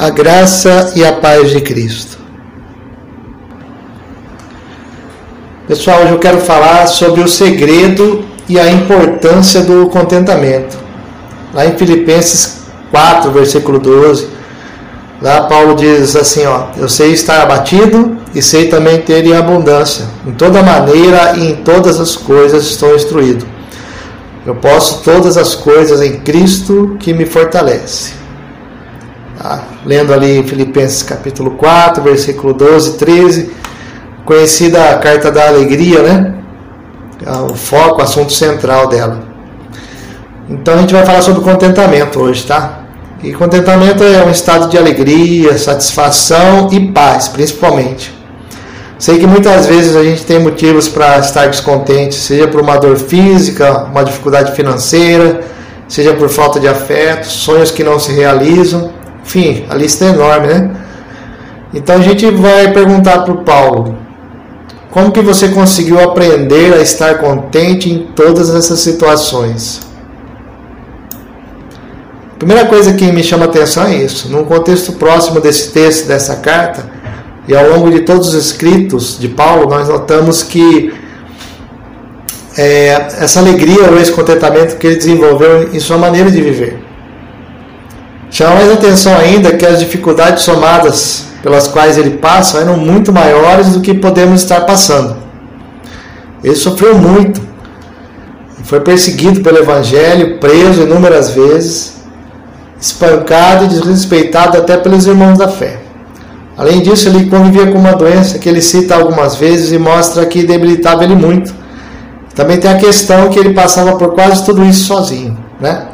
A graça e a paz de Cristo. Pessoal, hoje eu quero falar sobre o segredo e a importância do contentamento. Lá em Filipenses 4, versículo 12, lá Paulo diz assim, ó: Eu sei estar abatido e sei também ter em abundância. Em toda maneira e em todas as coisas estou instruído. Eu posso todas as coisas em Cristo que me fortalece. Tá? Lendo ali Filipenses capítulo 4, versículo 12 e 13, conhecida a carta da alegria, né? É o foco, o assunto central dela. Então a gente vai falar sobre contentamento hoje, tá? E contentamento é um estado de alegria, satisfação e paz, principalmente. Sei que muitas vezes a gente tem motivos para estar descontente, seja por uma dor física, uma dificuldade financeira, seja por falta de afeto, sonhos que não se realizam, enfim, a lista é enorme, né? Então a gente vai perguntar para o Paulo: como que você conseguiu aprender a estar contente em todas essas situações? A primeira coisa que me chama a atenção é isso. Num contexto próximo desse texto, dessa carta, e ao longo de todos os escritos de Paulo, nós notamos que é, essa alegria ou esse contentamento que ele desenvolveu em sua maneira de viver. Chama mais atenção ainda que as dificuldades somadas pelas quais ele passa eram muito maiores do que podemos estar passando. Ele sofreu muito, foi perseguido pelo Evangelho, preso inúmeras vezes, espancado e desrespeitado até pelos irmãos da fé. Além disso, ele convivia com uma doença que ele cita algumas vezes e mostra que debilitava ele muito. Também tem a questão que ele passava por quase tudo isso sozinho, né?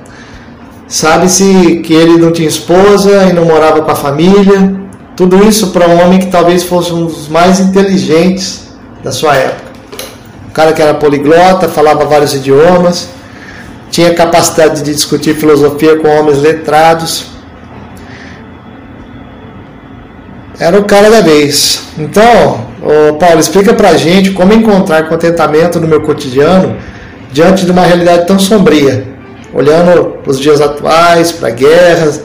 Sabe-se que ele não tinha esposa e não morava com a família. Tudo isso para um homem que talvez fosse um dos mais inteligentes da sua época. Um cara que era poliglota, falava vários idiomas, tinha capacidade de discutir filosofia com homens letrados era o cara da vez. Então, Paulo, explica pra gente como encontrar contentamento no meu cotidiano diante de uma realidade tão sombria, olhando para os dias atuais, para guerras,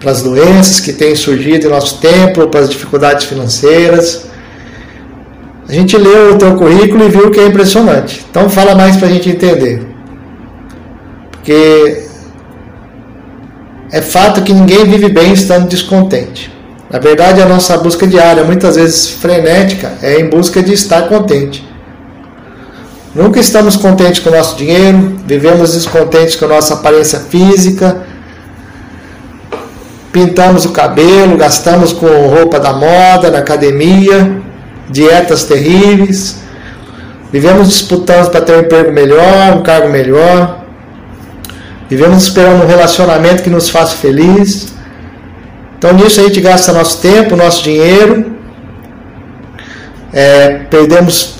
para as doenças que têm surgido em nosso tempo, para as dificuldades financeiras. A gente leu o teu currículo e viu que é impressionante. Então fala mais para a gente entender. Porque é fato que ninguém vive bem estando descontente. Na verdade, a nossa busca diária, muitas vezes frenética, é em busca de estar contente. Nunca estamos contentes com o nosso dinheiro, vivemos descontentes com a nossa aparência física, pintamos o cabelo, gastamos com roupa da moda, na academia, dietas terríveis, vivemos disputando para ter um emprego melhor, um cargo melhor, vivemos esperando um relacionamento que nos faça feliz. Então nisso a gente gasta nosso tempo, nosso dinheiro, é, perdemos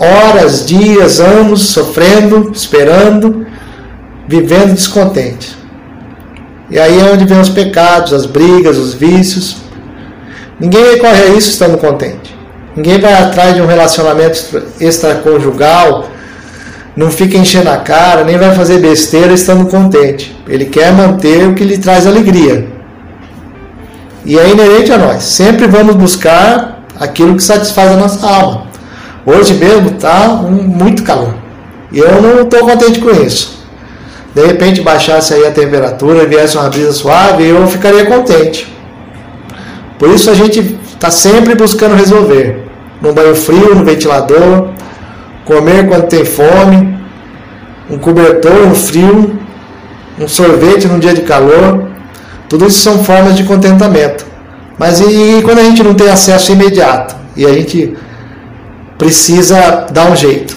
horas, dias, anos sofrendo, esperando, vivendo descontente. E aí é onde vem os pecados, as brigas, os vícios. Ninguém recorre a isso estando contente. Ninguém vai atrás de um relacionamento extraconjugal, não fica enchendo a cara, nem vai fazer besteira estando contente. Ele quer manter o que lhe traz alegria. E é inerente a nós. Sempre vamos buscar aquilo que satisfaz a nossa alma. Hoje mesmo está um, muito calor. E eu não estou contente com isso. De repente baixasse aí a temperatura, viesse uma brisa suave, eu ficaria contente. Por isso a gente está sempre buscando resolver. No banho frio, no ventilador, comer quando tem fome, um cobertor no frio, um sorvete num dia de calor. Tudo isso são formas de contentamento. Mas e quando a gente não tem acesso imediato e a gente precisa dar um jeito?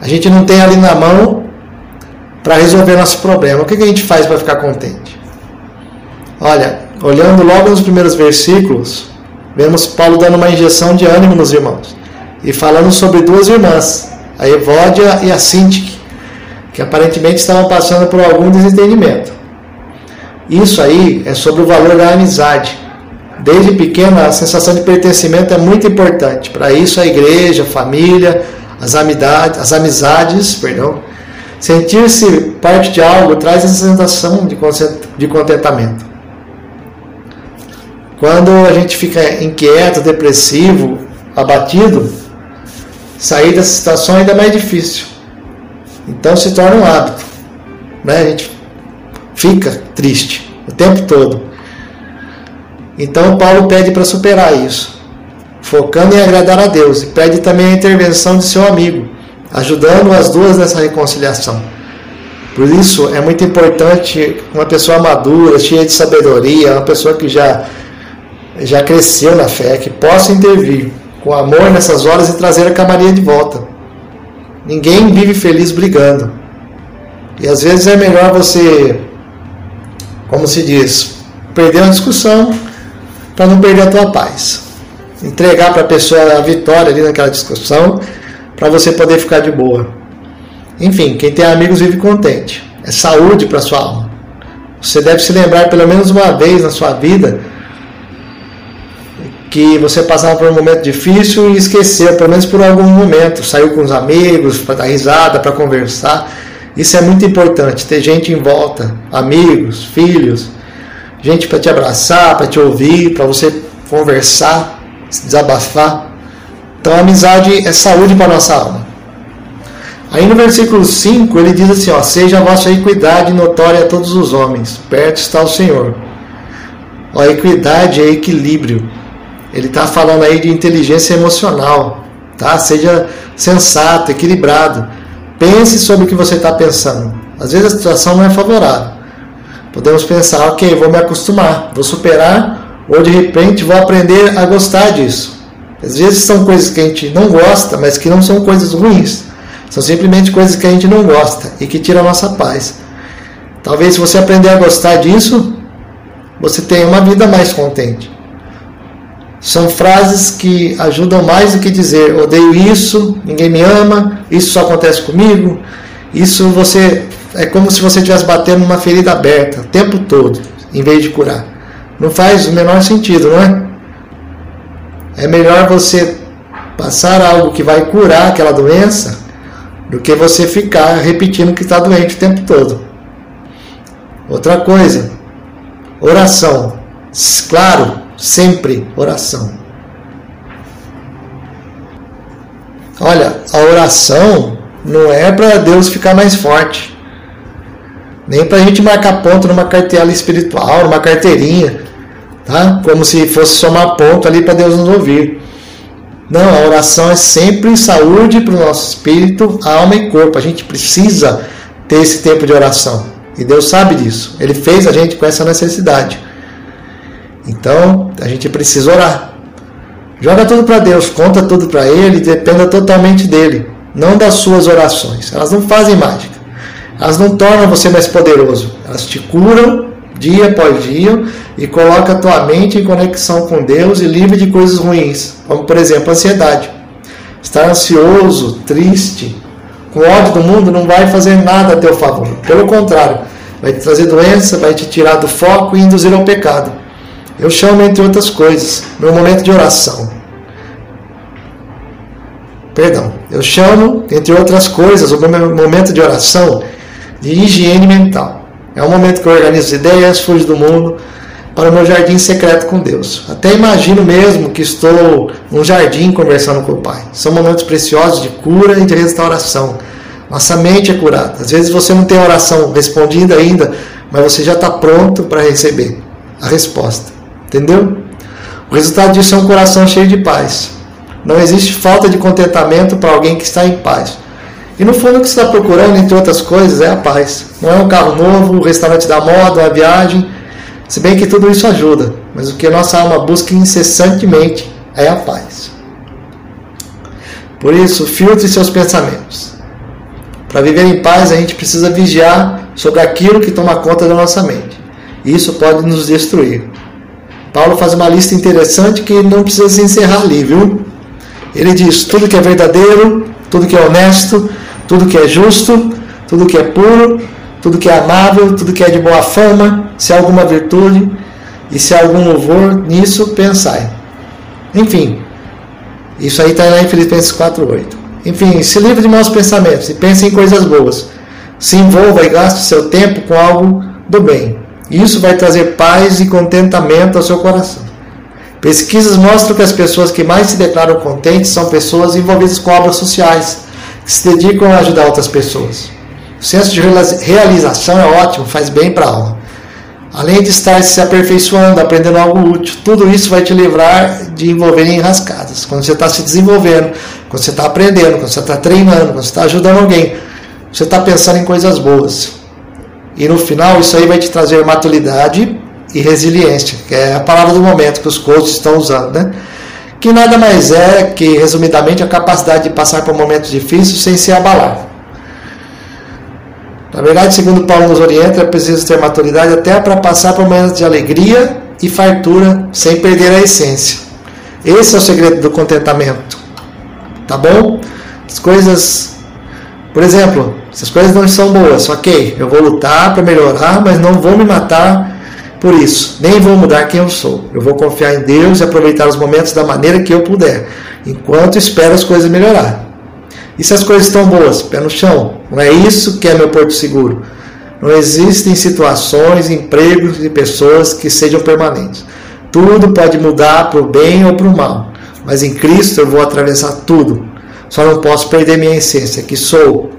A gente não tem ali na mão para resolver nosso problema. O que a gente faz para ficar contente? Olha, olhando logo nos primeiros versículos, vemos Paulo dando uma injeção de ânimo nos irmãos e falando sobre duas irmãs, a Evódia e a Sintique, que aparentemente estavam passando por algum desentendimento. Isso aí é sobre o valor da amizade. Desde pequeno, a sensação de pertencimento é muito importante. Para isso, a igreja, a família, as amizades, as amizades perdão, sentir-se parte de algo traz essa sensação de contentamento. Quando a gente fica inquieto, depressivo, abatido, sair dessa situação é ainda mais difícil. Então se torna um hábito. Né? A gente fica triste o tempo todo. Então Paulo pede para superar isso, focando em agradar a Deus, e pede também a intervenção de seu amigo, ajudando as duas nessa reconciliação. Por isso é muito importante uma pessoa madura, cheia de sabedoria, uma pessoa que já, já cresceu na fé, que possa intervir com amor nessas horas e trazer a camaria de volta. Ninguém vive feliz brigando. E às vezes é melhor você, como se diz, perder uma discussão para não perder a tua paz. Entregar para a pessoa a vitória ali naquela discussão para você poder ficar de boa. Enfim, quem tem amigos vive contente. É saúde para sua alma. Você deve se lembrar pelo menos uma vez na sua vida que você passava por um momento difícil e esqueceu, pelo menos por algum momento, saiu com os amigos para dar risada, para conversar. Isso é muito importante, ter gente em volta, amigos, filhos, gente para te abraçar, para te ouvir, para você conversar, desabafar. Então a amizade é saúde para nossa alma. Aí no versículo 5 ele diz assim: ó, Seja a vossa equidade notória a todos os homens, perto está o Senhor. Ó, equidade é equilíbrio. Ele está falando aí de inteligência emocional, tá? Seja sensato, equilibrado. Pense sobre o que você está pensando. Às vezes a situação não é favorável. Podemos pensar, ok, vou me acostumar, vou superar, ou de repente vou aprender a gostar disso. Às vezes são coisas que a gente não gosta, mas que não são coisas ruins. São simplesmente coisas que a gente não gosta e que tiram a nossa paz. Talvez se você aprender a gostar disso, você tenha uma vida mais contente. São frases que ajudam mais do que dizer odeio isso, ninguém me ama, isso só acontece comigo. Isso você é como se você estivesse batendo numa ferida aberta o tempo todo, em vez de curar. Não faz o menor sentido, não é? É melhor você passar algo que vai curar aquela doença do que você ficar repetindo que está doente o tempo todo. Outra coisa, oração. Claro, sempre oração. Olha, a oração não é para Deus ficar mais forte, nem para a gente marcar ponto numa cartela espiritual, numa carteirinha, tá? Como se fosse somar ponto ali para Deus nos ouvir. Não, a oração é sempre saúde para o nosso espírito, alma e corpo. A gente precisa ter esse tempo de oração. E Deus sabe disso. Ele fez a gente com essa necessidade. Então, a gente precisa orar. Joga tudo para Deus, conta tudo para Ele, dependa totalmente dele, não das suas orações. Elas não fazem mágica. Elas não tornam você mais poderoso. Elas te curam dia após dia e coloca a tua mente em conexão com Deus e livre de coisas ruins, como por exemplo ansiedade. Estar ansioso, triste, com ódio do mundo não vai fazer nada a teu favor. Pelo contrário, vai te trazer doença, vai te tirar do foco e induzir ao pecado. Eu chamo, entre outras coisas, meu momento de oração. Perdão, eu chamo, entre outras coisas, o meu momento de oração de higiene mental. É um momento que eu organizo ideias, fujo do mundo para o meu jardim secreto com Deus. Até imagino mesmo que estou num jardim conversando com o Pai. São momentos preciosos de cura e de restauração. Nossa mente é curada. Às vezes você não tem oração respondida ainda, mas você já está pronto para receber a resposta. Entendeu? O resultado disso é um coração cheio de paz. Não existe falta de contentamento para alguém que está em paz. E no fundo o que você está procurando, entre outras coisas, é a paz. Não é um carro novo, um restaurante da moda, uma viagem. Se bem que tudo isso ajuda, mas o que a nossa alma busca incessantemente é a paz. Por isso, filtre seus pensamentos. Para viver em paz, a gente precisa vigiar sobre aquilo que toma conta da nossa mente. Isso pode nos destruir. Paulo faz uma lista interessante que não precisa se encerrar ali, viu? Ele diz: tudo que é verdadeiro, tudo que é honesto, tudo que é justo, tudo que é puro, tudo que é amável, tudo que é de boa fama, se há alguma virtude e se há algum louvor, nisso pensai. Enfim, isso aí está lá em Filipenses 4,8. Enfim, se livre de maus pensamentos e pense em coisas boas. Se envolva e gaste seu tempo com algo do bem. Isso vai trazer paz e contentamento ao seu coração. Pesquisas mostram que as pessoas que mais se declaram contentes são pessoas envolvidas com obras sociais, se dedicam a ajudar outras pessoas. O senso de realização é ótimo, faz bem para a alma. Além de estar se aperfeiçoando, aprendendo algo útil, tudo isso vai te livrar de envolver em rascadas. Quando você está se desenvolvendo, quando você está aprendendo, quando você está treinando, quando você está ajudando alguém, você está pensando em coisas boas. E no final, isso aí vai te trazer maturidade e resiliência, que é a palavra do momento que os coaches estão usando, né? Que nada mais é que, resumidamente, a capacidade de passar por momentos difíceis sem se abalar. Na verdade, segundo Paulo nos orienta, é preciso ter maturidade até para passar por momentos de alegria e fartura sem perder a essência. Esse é o segredo do contentamento. Tá bom? As coisas, por exemplo, se as coisas não são boas, ok, eu vou lutar para melhorar, mas não vou me matar por isso, nem vou mudar quem eu sou. Eu vou confiar em Deus e aproveitar os momentos da maneira que eu puder, enquanto espero as coisas melhorar. E se as coisas estão boas? Pé no chão. Não é isso que é meu porto seguro. Não existem situações, empregos e pessoas que sejam permanentes. Tudo pode mudar para o bem ou para o mal. Mas em Cristo eu vou atravessar tudo. Só não posso perder minha essência, que sou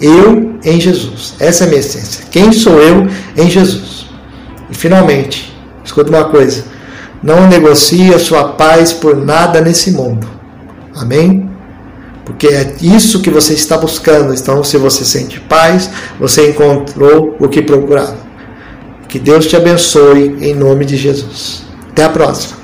eu em Jesus. Essa é a minha essência. Quem sou eu em Jesus? E finalmente, escuta uma coisa: não negocie a sua paz por nada nesse mundo. Amém? Porque é isso que você está buscando. Então, se você sente paz, você encontrou o que procurava. Que Deus te abençoe em nome de Jesus. Até a próxima.